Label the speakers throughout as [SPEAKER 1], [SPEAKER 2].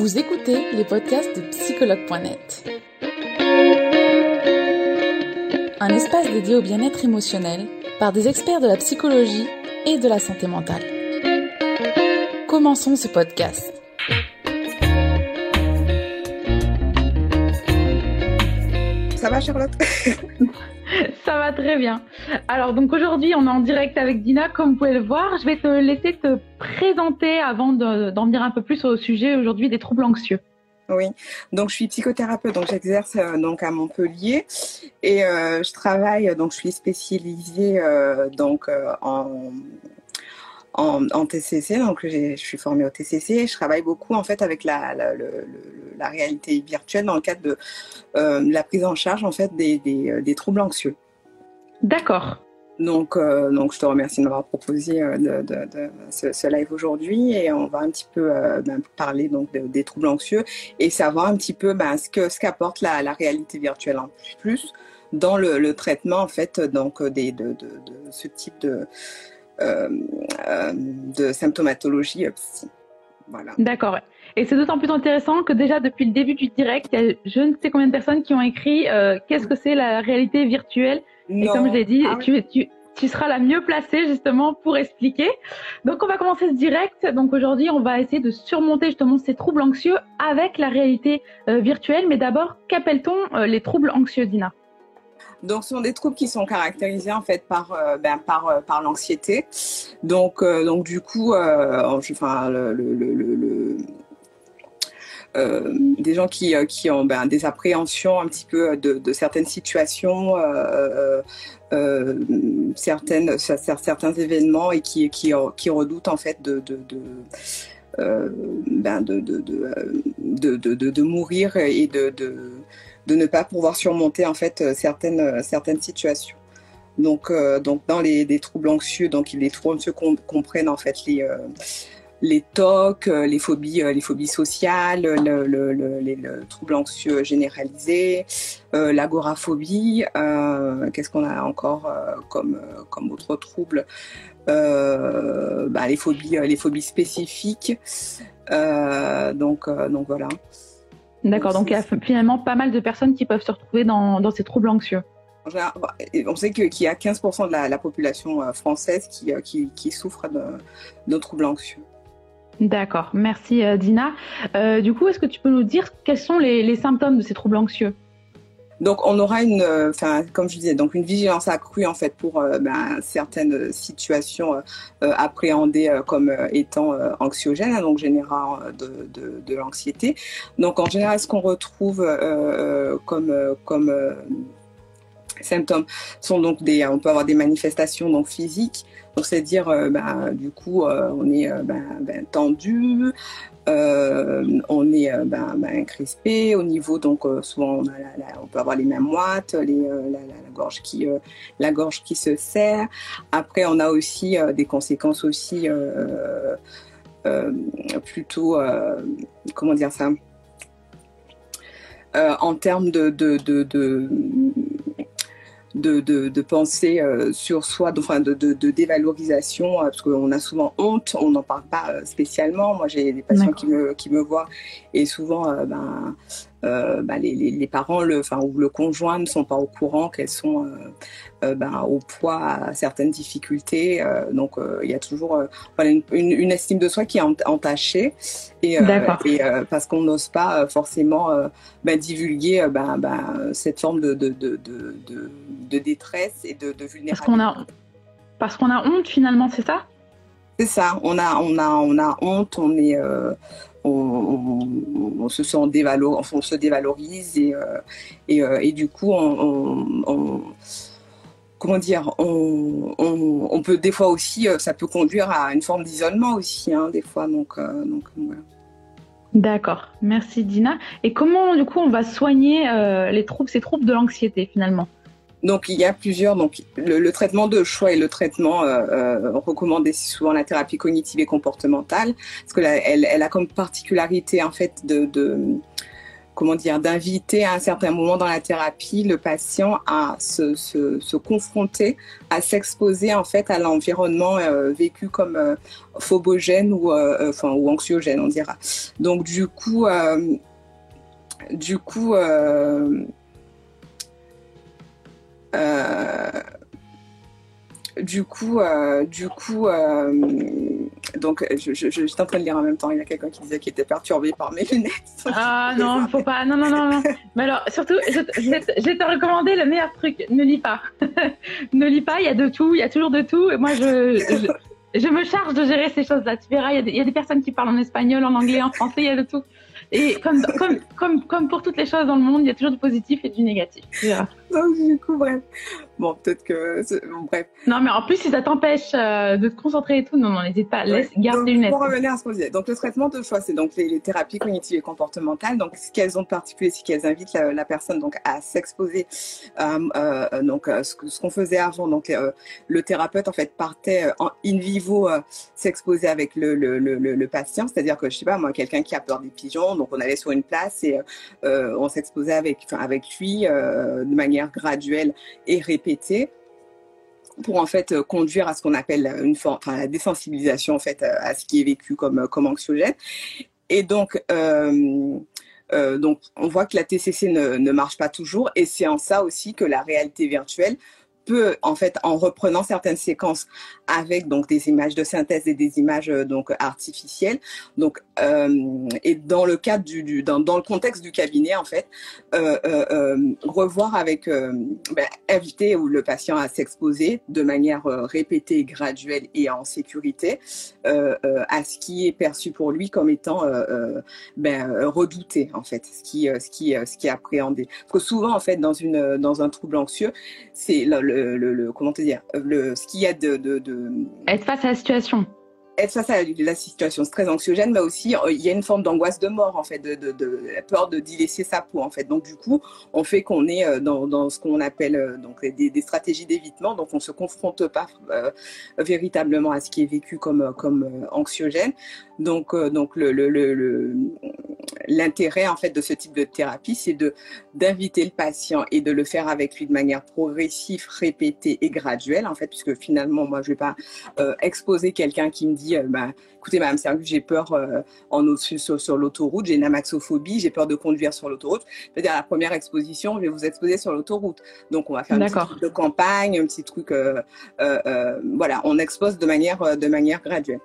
[SPEAKER 1] Vous écoutez les podcasts de psychologue.net. Un espace dédié au bien-être émotionnel par des experts de la psychologie et de la santé mentale. Commençons ce podcast.
[SPEAKER 2] Ça va Charlotte?
[SPEAKER 3] Ça va très bien. Alors donc aujourd'hui on est en direct avec Dina, comme vous pouvez le voir. Je vais te laisser te présenter avant d'en dire un peu plus au sujet aujourd'hui des troubles anxieux.
[SPEAKER 2] Oui, donc je suis psychothérapeute, donc j'exerce euh, donc à Montpellier et euh, je travaille, donc je suis spécialisée euh, donc en en, TCC, donc je suis formée au TCC et je travaille beaucoup en fait avec la, la, réalité virtuelle dans le cadre de euh, la prise en charge en fait des, des, euh, troubles anxieux.
[SPEAKER 3] D'accord.
[SPEAKER 2] Donc, euh, donc, je te remercie de m'avoir proposé de, de, ce, live aujourd'hui et on va un petit peu ben, parler donc des troubles anxieux et savoir un petit peu ben, ce que ce qu'apporte la, la, réalité virtuelle en plus dans le, traitement en fait donc des, de, ce type de de symptomatologie psy.
[SPEAKER 3] Voilà. D'accord. Et c'est d'autant plus intéressant que déjà depuis le début du direct, il y a je ne sais combien de personnes qui ont écrit euh, qu'est-ce que c'est la réalité virtuelle? Et comme je l'ai dit, ah tu, tu, tu, seras la mieux placée justement pour expliquer. Donc on va commencer ce direct. Donc aujourd'hui, on va essayer de surmonter justement ces troubles anxieux avec la réalité virtuelle. Mais d'abord, qu'appelle-t-on les troubles anxieux, Dina?
[SPEAKER 2] Donc, ce sont des troubles qui sont caractérisés en fait par euh, ben, par euh, par l'anxiété. Donc euh, donc du coup, enfin des gens qui, qui ont ben, des appréhensions un petit peu de, certaines situations, certaines, certains événements et qui, qui, qui redoutent en fait de, ben de, de, de, mourir et de ne pas pouvoir surmonter en fait euh, certaines, euh, certaines situations. Donc, euh, donc dans les, troubles anxieux, donc les troubles anxieux comprennent en fait les, les TOC, les phobies, les phobies sociales, le, les troubles anxieux généralisés, l'agoraphobie. Qu'est-ce qu'on a encore comme, comme autres troubles bah, les phobies, les phobies spécifiques. donc, donc voilà.
[SPEAKER 3] D'accord, donc il y a finalement pas mal de personnes qui peuvent se retrouver dans, dans ces troubles anxieux.
[SPEAKER 2] On sait qu'il y a 15% de la, population euh, française qui, euh, qui, qui souffre de, de, troubles anxieux.
[SPEAKER 3] D'accord, merci euh, Dina. du coup, est-ce que tu peux nous dire quels sont les, les symptômes de ces troubles anxieux?
[SPEAKER 2] Donc on aura une, euh, enfin comme je disais, donc une vigilance accrue en fait pour euh, ben, certaines situations euh, appréhendées comme étant anxiogènes, hein, donc générant de, l'anxiété. Donc en général, ce qu'on retrouve comme comme symptômes sont donc des, on peut avoir des manifestations donc physiques, donc c'est-à-dire ben, du coup on est ben, ben, tendu, euh, on est euh, ben, crispé au niveau, donc euh, souvent on, peut avoir les mains moites, les, la, gorge qui, la gorge qui se serre. Après, on a aussi des conséquences aussi plutôt, comment dire ça, en termes de de, de, de penser euh, sur soi, de, enfin de, de, dévalorisation, euh, parce qu'on a souvent honte, on n'en parle pas euh, spécialement. Moi, j'ai des patients qui me, qui me voient et souvent, ben, euh, bah, les, les, les, parents le, enfin, ou le conjoint ne sont pas au courant qu'elles sont euh, euh ben, au poids à certaines difficultés. Donc il y a toujours une, une, estime de soi qui est entachée. Et, et parce qu'on n'ose pas forcément ben, divulguer cette forme de, de, de, de, de détresse et de, vulnérabilité.
[SPEAKER 3] Parce qu'on a, parce qu'on a honte finalement, c'est ça?
[SPEAKER 2] C'est ça, on a, on, a, on a honte, on est, on, se sent dévalor, on se dévalorise et, euh, et, euh, et, du coup on, comment dire on, peut des fois aussi euh, ça peut conduire à une forme d'isolement aussi hein, des fois donc, donc.
[SPEAKER 3] D'accord, merci Dina. Et comment du coup on va soigner les troubles, ces troubles de l'anxiété finalement?
[SPEAKER 2] Donc il y a plusieurs. Donc le, traitement de choix et le traitement euh, euh, recommandé souvent la thérapie cognitive et comportementale, parce que elle, elle, a comme particularité en fait de, de comment dire, d'inviter à un certain moment dans la thérapie le patient à se, se, se confronter, à s'exposer en fait à l'environnement euh, vécu comme euh, phobogène ou, euh, enfin, ou anxiogène, on dira. Donc du coup, du coup, du coup, euh, du coup, euh, donc je, j'étais en train de lire en même temps. Il y a quelqu'un qui disait qu'il était perturbé par mes lunettes.
[SPEAKER 3] Ah non, faut pas. Non, non, non, non. Mais alors, surtout, je, je, te recommander le meilleur truc. Ne lis pas. ne lis pas. Il y a de tout. Il y a toujours de tout. Et moi, je, me charge de gérer ces choses-là. Tu verras, il y, a des, il personnes qui parlent en espagnol, en anglais, en français. Il y a de tout. Et comme, comme, pour toutes les choses dans le monde, il y a toujours du positif et du négatif.
[SPEAKER 2] Donc, du coup, bref. Bon, peut-être que. Bon, bref.
[SPEAKER 3] Non, mais en plus, si ça t'empêche euh, de te concentrer et tout, non, non, n'hésite pas. Laisse, garde tes lunettes.
[SPEAKER 2] Pour revenir à ce qu'on disait. Donc, le traitement de choix, c'est donc les, thérapies cognitives et comportementales. Donc, ce qu'elles ont de particulier, c'est qu'elles invitent la, personne donc à s'exposer. Euh, euh, donc, ce, qu'on faisait avant. Donc, le thérapeute, en fait, partait en in vivo s'exposer avec le, le, le, le patient. C'est-à-dire que, je sais pas, moi, quelqu'un qui a peur des pigeons, donc on allait sur une place et on s'exposait avec, avec lui de manière graduelle et répétée pour en fait conduire à ce qu'on appelle une forme, enfin, la désensibilisation en fait à ce qui est vécu comme comme anxiogène. Et donc euh, euh, donc on voit que la TCC ne, ne marche pas toujours et c'est en ça aussi que la réalité virtuelle peut, en fait, en reprenant certaines séquences avec donc des images de synthèse et des images euh, donc artificielles, donc euh, et dans le cadre du, dans, dans, le contexte du cabinet, en fait, euh revoir avec ben, inviter ou le patient à s'exposer de manière répétée, graduelle et en sécurité à ce qui est perçu pour lui comme étant ben, redouté, en fait, ce qui ce qui ce qui est appréhendé. Parce que souvent, en fait, dans une dans un trouble anxieux, c'est le, le, comment te dire, le, ce qu'il y a de, de,
[SPEAKER 3] Être face à la situation
[SPEAKER 2] être face la situation très anxiogène, mais aussi euh, il y a une forme d'angoisse de mort en fait, de, de, peur de délaisser sa peau en fait. Donc du coup, on fait qu'on est euh, dans, dans ce qu'on appelle euh, donc des, des stratégies d'évitement. Donc on se confronte pas véritablement à ce qui est vécu comme comme anxiogène. Donc donc le, le, l'intérêt en fait de ce type de thérapie, c'est d'inviter le patient et de le faire avec lui de manière progressive, répétée et graduelle en fait, puisque finalement moi je vais pas exposer quelqu'un qui me dit euh, bah, écoutez, Madame Sergu, j'ai peur euh, en sur, sur l'autoroute, j'ai une amaxophobie, j'ai peur de conduire sur l'autoroute. C'est-à-dire, la première exposition, je vais vous exposer sur l'autoroute. Donc, on va faire un petit truc de campagne, un petit truc, euh, voilà, on expose de manière, de manière graduelle.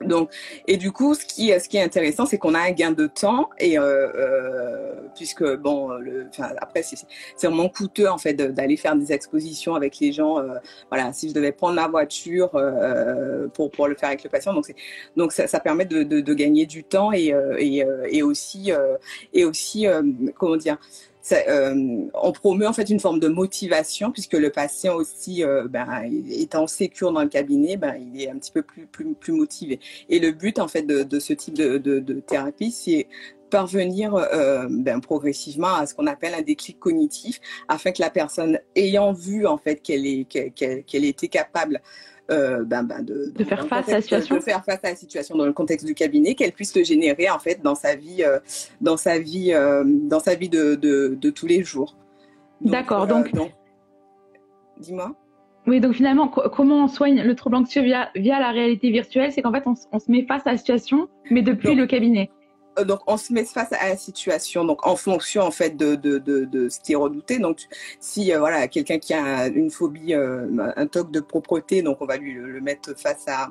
[SPEAKER 2] Donc, et du coup, ce qui, ce qui est intéressant, c'est qu'on a un gain de temps et euh, euh, puisque bon, le, après c'est vraiment coûteux en fait d'aller faire des expositions avec les gens. Euh, voilà, si je devais prendre ma voiture euh, pour pour le faire avec le patient, donc donc ça, ça permet de, de, de, gagner du temps et et, et aussi et aussi comment dire euh, on promeut en fait une forme de motivation puisque le patient aussi, euh, ben, étant sécure dans le cabinet, ben, il est un petit peu plus, motivé. Et le but en fait de, ce type de, thérapie, c'est parvenir euh, ben, progressivement à ce qu'on appelle un déclic cognitif afin que la personne ayant vu en fait qu'elle était capable euh, ben, ben, de,
[SPEAKER 3] de, faire face à la situation,
[SPEAKER 2] de faire face à la situation dans le contexte du cabinet, qu'elle puisse le générer en fait dans sa vie, euh, dans sa vie, euh, dans sa vie de, de, de, tous les jours.
[SPEAKER 3] D'accord. Donc, donc
[SPEAKER 2] dis-moi.
[SPEAKER 3] Oui, donc finalement, comment on soigne le trouble anxieux via, via la réalité virtuelle? C'est qu'en fait, on, on, se met face à la situation, mais depuis le cabinet.
[SPEAKER 2] Euh, donc on se met face à la situation donc en fonction en fait de, de, de, ce qui est redouté. Donc si euh, voilà quelqu'un qui a une phobie euh, un toc de propreté donc on va lui le mettre face à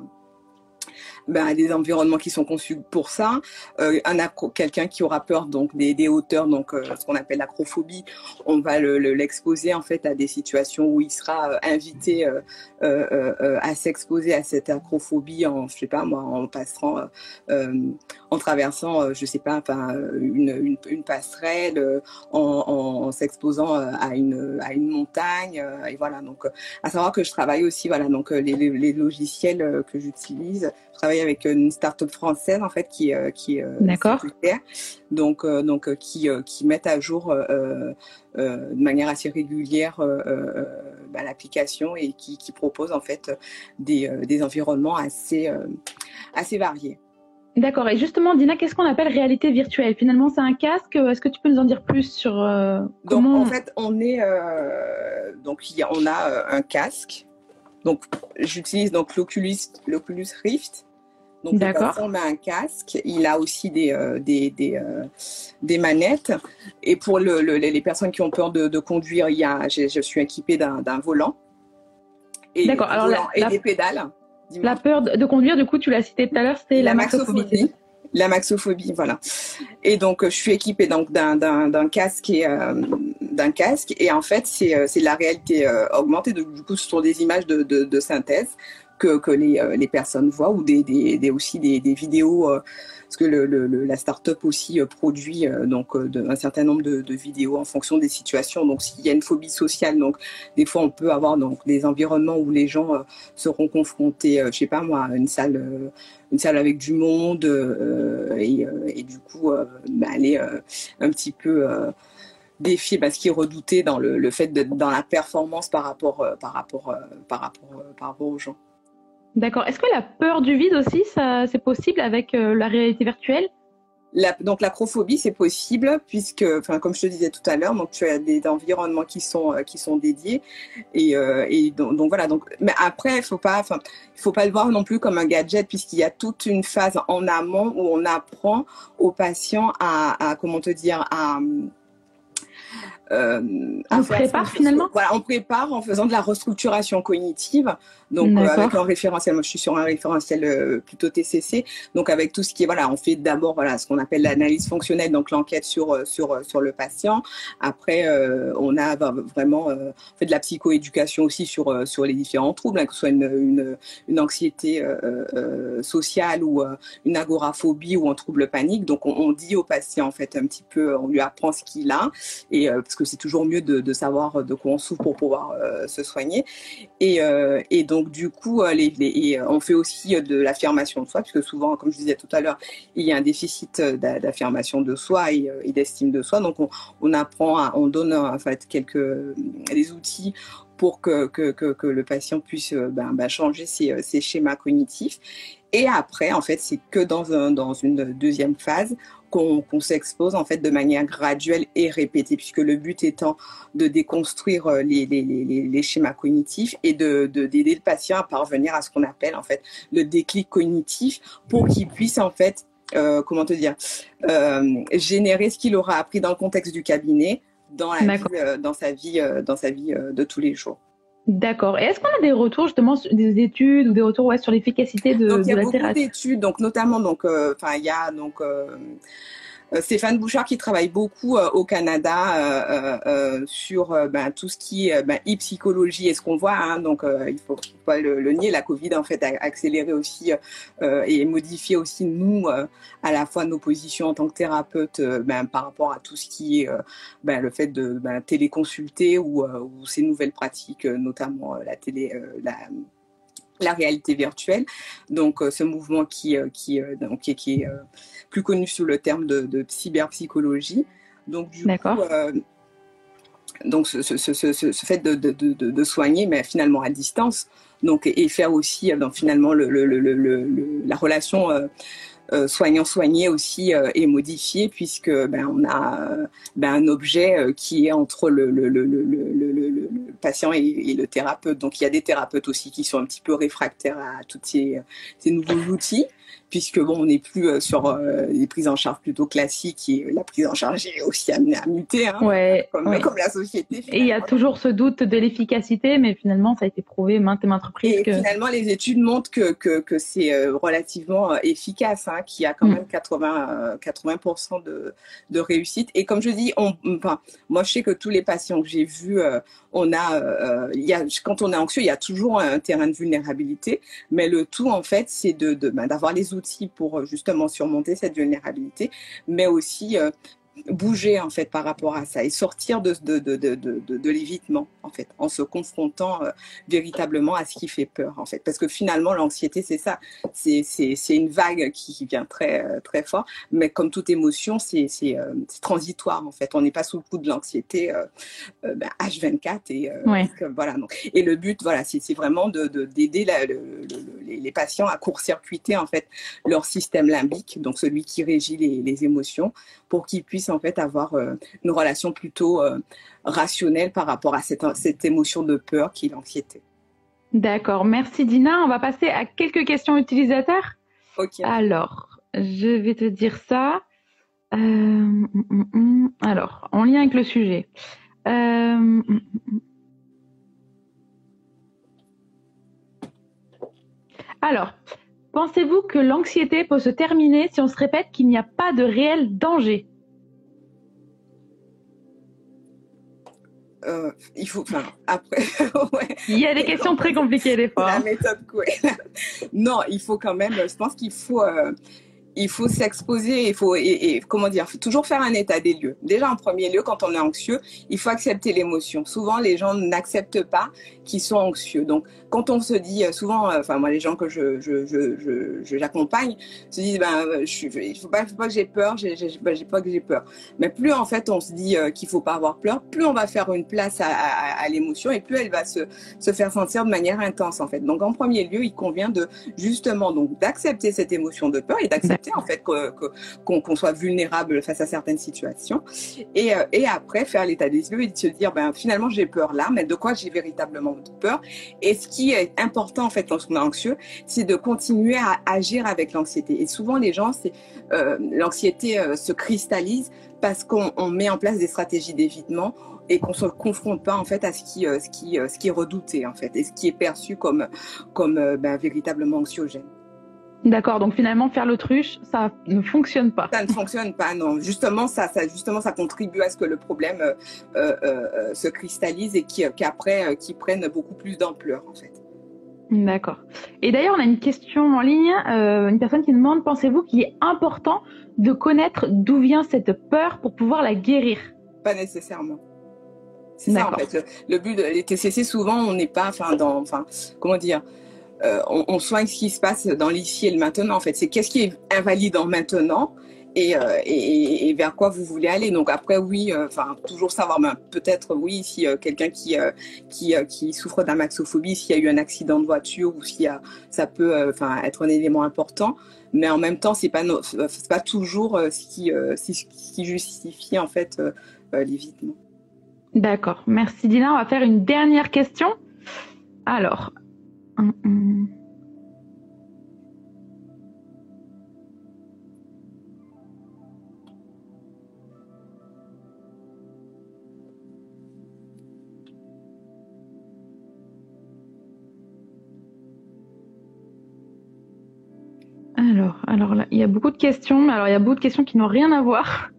[SPEAKER 2] ben, des environnements qui sont conçus pour ça. Euh, un quelqu'un qui aura peur donc des, des hauteurs, donc euh, ce qu'on appelle l'acrophobie, on va l'exposer le, en fait à des situations où il sera euh, invité euh, euh, à s'exposer à cette acrophobie en, je sais pas moi, en passant, en traversant, je sais pas, une, une, une passerelle, en, en s'exposant à une à une montagne, et voilà. Donc, à savoir que je travaille aussi, voilà, donc les, les, logiciels que j'utilise travaille avec une start-up française en fait qui euh, qui euh,
[SPEAKER 3] D'accord.
[SPEAKER 2] donc euh, donc qui qui mettent à jour de manière assez régulière bah, l'application et qui qui propose en fait des des environnements assez assez variés.
[SPEAKER 3] D'accord. Et justement, Dina, qu'est-ce qu'on appelle réalité virtuelle? Finalement, c'est un casque? Est-ce que tu peux nous en dire plus sur comment
[SPEAKER 2] Donc, en fait, on est donc il y a, on a un casque. Donc, j'utilise donc l'Oculus l'Oculus Rift Donc, le patient met un casque, il a aussi des, des, des, des, manettes. Et pour le, les personnes qui ont peur de, de conduire, il y a, je, suis équipée d'un volant.
[SPEAKER 3] D'accord, alors
[SPEAKER 2] et des pédales.
[SPEAKER 3] La peur de conduire, du coup, tu l'as cité tout à l'heure, c'était la, maxophobie.
[SPEAKER 2] La maxophobie, voilà. Et donc, je suis équipée donc d'un casque et euh, d'un casque. Et en fait, c'est euh, la réalité euh, augmentée. du coup, ce sont des images de, de, de synthèse que, que les, personnes voient ou des, aussi des, vidéos parce que le, la start-up aussi euh, produit euh, donc euh, un certain nombre de, de, vidéos en fonction des situations. Donc s'il y a une phobie sociale, donc des fois on peut avoir donc des environnements où les gens seront confrontés, je sais pas moi, à une salle, une salle avec du monde et, du coup bah, aller un petit peu défier parce qu'ils redoutaient dans le, le fait d'être dans la performance par rapport par rapport par rapport par rapport aux gens.
[SPEAKER 3] D'accord. Est-ce que la peur du vide aussi, c'est possible avec euh, la réalité virtuelle?
[SPEAKER 2] La, donc l'acrophobie, c'est possible puisque, enfin, comme je te disais tout à l'heure, donc tu as des environnements qui sont euh, qui sont dédiés et, euh, donc, voilà. Donc, mais après, il faut pas, faut pas le voir non plus comme un gadget puisqu'il y a toute une phase en amont où on apprend aux patients à, à comment te dire, à
[SPEAKER 3] euh, on prépare finalement
[SPEAKER 2] Voilà, on prépare en faisant de la restructuration cognitive. Donc euh, avec un référentiel, moi je suis sur un référentiel euh, plutôt TCC. Donc avec tout ce qui est voilà, on fait d'abord voilà ce qu'on appelle l'analyse fonctionnelle, donc l'enquête sur sur sur le patient. Après on a vraiment fait de la psychoéducation aussi sur sur les différents troubles, hein, que ce soit une une, une anxiété sociale ou une agoraphobie ou un trouble panique. Donc on, on, dit au patient en fait un petit peu, on lui apprend ce qu'il a et parce c'est toujours mieux de, savoir de quoi on souffre pour pouvoir se soigner. Et, et donc du coup, euh, euh, on fait aussi euh, de l'affirmation de soi, puisque souvent, comme je disais tout à l'heure, il y a un déficit d'affirmation de soi et, d'estime de soi. Donc on, apprend, on donne en fait quelques des outils pour que, que, le patient puisse ben, ben, changer ses, ses, schémas cognitifs. Et après, en fait, c'est que dans, un, dans une deuxième phase, qu'on s'expose en fait de manière graduelle et répétée, puisque le but étant de déconstruire euh, les, les, les, les schémas cognitifs et de d'aider le patient à parvenir à ce qu'on appelle en fait le déclic cognitif pour qu'il puisse en fait euh, comment te dire euh, générer ce qu'il aura appris dans le contexte du cabinet dans, la vie, euh, dans sa vie euh, dans sa vie de tous les jours.
[SPEAKER 3] D'accord. Et est-ce qu'on a des retours justement des études ou des retours ouais, sur l'efficacité de,
[SPEAKER 2] donc,
[SPEAKER 3] de la
[SPEAKER 2] thérapie Il y a beaucoup d'études, donc notamment donc enfin il y a donc euh, Stéphane Bouchard qui travaille beaucoup euh, au Canada euh, sur ben, tout ce qui est ben, e-psychologie et ce qu'on voit. Hein, donc il faut pas le, nier, la Covid en fait a accéléré aussi et modifié aussi nous à la fois nos positions en tant que thérapeutes ben, par rapport à tout ce qui est ben, le fait de ben, téléconsulter ou, ou, ces nouvelles pratiques, notamment la télé, la la réalité virtuelle. Donc, ce mouvement qui, qui, donc, qui, qui est plus connu sous le terme de, de cyberpsychologie. Donc, du coup, euh, donc ce, ce, ce, ce, fait de, de, de, soigner, mais finalement à distance, donc et faire aussi donc, finalement le, le, le, la relation euh, euh, soignant-soigné aussi euh, est modifié puisque ben, on a ben, un objet euh, qui est entre le patient et, le thérapeute. Donc il y a des thérapeutes aussi qui sont un petit peu réfractaires à tous ces nouveaux outils puisque bon, on n'est plus euh, sur euh, les prises en charge plutôt classiques et la prise en charge est aussi amenée à muter, hein,
[SPEAKER 3] ouais,
[SPEAKER 2] comme, comme, la société.
[SPEAKER 3] Et il y a toujours ce doute de l'efficacité, mais finalement, ça a été prouvé maintes et maintes reprises.
[SPEAKER 2] Et finalement, les études montrent que, que, que c'est euh, relativement efficace, hein, qu'il y a quand mm. même 80, 80% de, de réussite. Et comme je dis, on, enfin, moi, je sais que tous les patients que j'ai vus, on a, il y a, quand on est anxieux, il y a toujours un terrain de vulnérabilité, mais le tout, en fait, c'est de, de, ben, d'avoir les outils pour euh, justement surmonter cette vulnérabilité, mais aussi euh, bouger en fait par rapport à ça et sortir de, de, de, de, de l'évitement en fait en se confrontant euh, véritablement à ce qui fait peur en fait. Parce que finalement l'anxiété c'est ça. C'est c'est une vague qui vient très euh, très fort. Mais comme toute émotion c'est c'est euh, transitoire en fait. On n'est pas sous le coup de l'anxiété ben, H24 et voilà donc. Et le but voilà c'est vraiment de d'aider les patients à court-circuiter en fait leur système limbique donc celui qui régit les, les émotions pour qu'ils puissent en fait avoir euh, une relation plutôt euh, rationnelle par rapport à cette, cette émotion de peur qui est l'anxiété.
[SPEAKER 3] D'accord, merci Dina. On va passer à quelques questions utilisateurs. Ok. Alors, je vais te dire ça. Euh, mm, mm, mm. alors, en lien avec le sujet. Euh, alors, pensez-vous que l'anxiété peut se terminer si on se répète qu'il n'y a pas de réel danger?
[SPEAKER 2] Euh, il faut, enfin, après,
[SPEAKER 3] Il y a des questions très compliquées des fois.
[SPEAKER 2] La méthode quoi non, il faut quand même, je pense qu'il faut, euh, il faut s'exposer, il faut, et, comment dire, faut toujours faire un état des lieux. Déjà, en premier lieu, quand on est anxieux, il faut accepter l'émotion. Souvent, les gens n'acceptent pas qu'ils sont anxieux. Donc, quand on se dit, euh, souvent, euh, enfin, moi, les gens que je, j'accompagne se disent, ben, euh, il faut pas, faut pas que j'ai peur, j'ai, pas que j'ai peur. Mais plus, en fait, on se dit qu'il faut pas avoir peur, plus on va faire une place à, à, à l'émotion et plus elle va se, se faire sentir de manière intense, en fait. Donc, en premier lieu, il convient de, justement, donc, d'accepter cette émotion de peur et d'accepter en fait qu'on soit vulnérable face à certaines situations. Et, euh, et après faire l'état des lieux et de se dire ben finalement j'ai peur là mais de quoi j'ai véritablement peur? Et ce qui est important en fait lorsqu'on est anxieux c'est de continuer à agir avec l'anxiété. Et souvent les gens c'est euh, l'anxiété euh, se cristallise parce qu'on met en place des stratégies d'évitement et qu'on se confronte pas en fait à ce qui est redouté en fait et ce qui est perçu comme comme ben, véritablement anxiogène.
[SPEAKER 3] D'accord, donc finalement faire l'autruche, ça ne fonctionne pas.
[SPEAKER 2] Ça ne fonctionne pas, non. Justement, ça, ça, justement, ça contribue à ce que le problème euh, euh, euh se cristallise et qu'après, qui, prenne beaucoup plus d'ampleur, en fait.
[SPEAKER 3] D'accord. Et d'ailleurs, on a une question en ligne, euh, une personne qui demande, pensez-vous qu'il est important de connaître d'où vient cette peur pour pouvoir la guérir?
[SPEAKER 2] Pas nécessairement. C'est ça, en fait. Le, le but des TCC, souvent, on n'est pas, enfin, dans, enfin, comment dire euh, on, soigne ce qui se passe dans l'ici et le maintenant. En fait, c'est qu'est-ce qui est invalide en maintenant et, euh, et, vers quoi vous voulez aller. Donc après, oui, euh, enfin toujours savoir, peut-être oui, si quelqu'un qui qui, qui souffre d'amaxophobie, s'il y a eu un accident de voiture ou s'il y a, ça peut, enfin être un élément important. Mais en même temps, c'est pas c'est pas toujours ce qui ce qui justifie en fait l'évitement.
[SPEAKER 3] D'accord, merci Dina. On va faire une dernière question. Alors, alors, alors là, il y a beaucoup de questions. Alors, il y a beaucoup de questions qui n'ont rien à voir.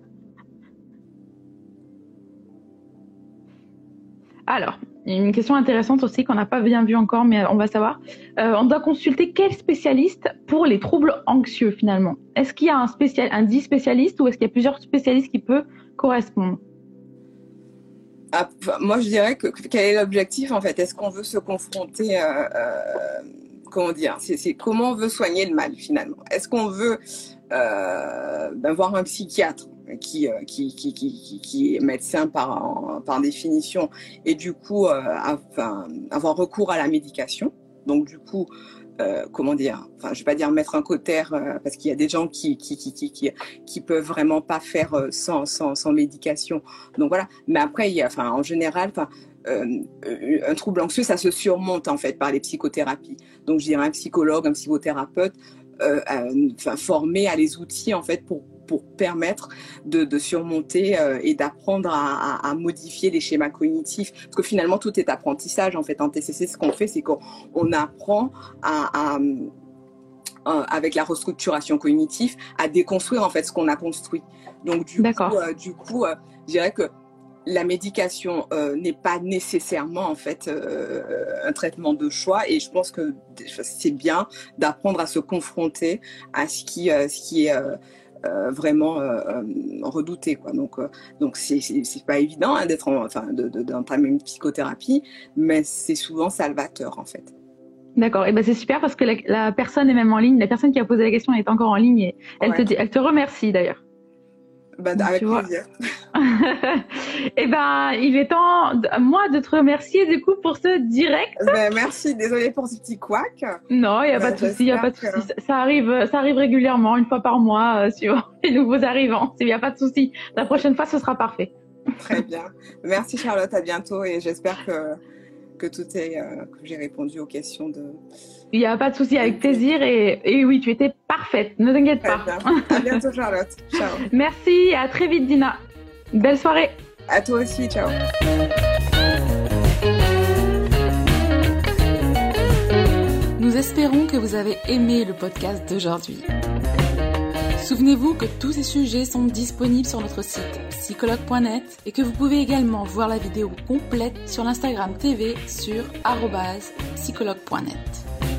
[SPEAKER 3] Alors, une question intéressante aussi qu'on n'a pas bien vu encore, mais on va savoir. Euh, on doit consulter quel spécialiste pour les troubles anxieux finalement? Est-ce qu'il y a un, spécial, un dit spécialiste ou est-ce qu'il y a plusieurs spécialistes qui peuvent correspondre?
[SPEAKER 2] Ah, moi, je dirais que quel est l'objectif en fait? Est-ce qu'on veut se confronter, euh, euh, comment dire? C'est comment on veut soigner le mal finalement? Est-ce qu'on veut euh, ben, voir un psychiatre? Qui, euh, qui, qui, qui, qui est médecin par, par définition et du coup euh, enfin, avoir recours à la médication. Donc du coup, euh, comment dire, enfin je vais pas dire mettre un cotère euh, parce qu'il y a des gens qui qui, qui, qui, qui, peuvent vraiment pas faire sans, sans, sans médication. Donc voilà. Mais après, enfin en général, un trouble anxieux, ça se surmonte en fait par les psychothérapies. Donc je dirais un psychologue, un psychothérapeute, formé à les outils en fait pour pour permettre de, de surmonter euh, et d'apprendre à, à, à, modifier les schémas cognitifs. Parce que finalement, tout est apprentissage. En fait, en TCC, ce qu'on fait, c'est qu'on on apprend à, à avec la restructuration cognitive, à déconstruire en fait ce qu'on a construit. Donc du coup, euh, du coup, euh, je dirais que la médication euh, n'est pas nécessairement en fait euh, un traitement de choix et je pense que c'est bien d'apprendre à se confronter à ce qui, euh, ce qui est euh, vraiment euh, euh, redouté quoi donc donc c'est c'est pas évident hein, d'être enfin d'entamer une psychothérapie mais c'est souvent salvateur en fait
[SPEAKER 3] D'accord, et ben c'est super parce que la, la, personne est même en ligne, la personne qui a posé la question est encore en ligne et elle ouais. te elle te remercie d'ailleurs.
[SPEAKER 2] Ben, avec plaisir.
[SPEAKER 3] eh ben, il est temps, moi, de te remercier du coup pour ce direct.
[SPEAKER 2] Ben, merci, désolée pour ce petit couac.
[SPEAKER 3] Non, il n'y a, pas de souci, il y a pas de souci. Ça arrive, ça arrive régulièrement, une fois par mois, euh, sur les nouveaux arrivants. Il n'y a pas de souci. La prochaine fois, ce sera parfait.
[SPEAKER 2] Très bien. Merci Charlotte, à bientôt et j'espère que que tout est, que j'ai répondu aux questions de.
[SPEAKER 4] Il n'y a pas de souci, avec plaisir. Et, et, oui, tu étais parfaite, ne t'inquiète pas.
[SPEAKER 2] À bientôt, Charlotte. Ciao.
[SPEAKER 4] Merci, à très vite, Dina. Belle soirée.
[SPEAKER 2] À toi aussi, ciao.
[SPEAKER 3] Nous espérons que vous avez aimé le podcast d'aujourd'hui. Souvenez-vous que tous ces sujets sont disponibles sur notre site psychologue.net et que vous pouvez également voir la vidéo complète sur l'Instagram TV sur psychologue.net.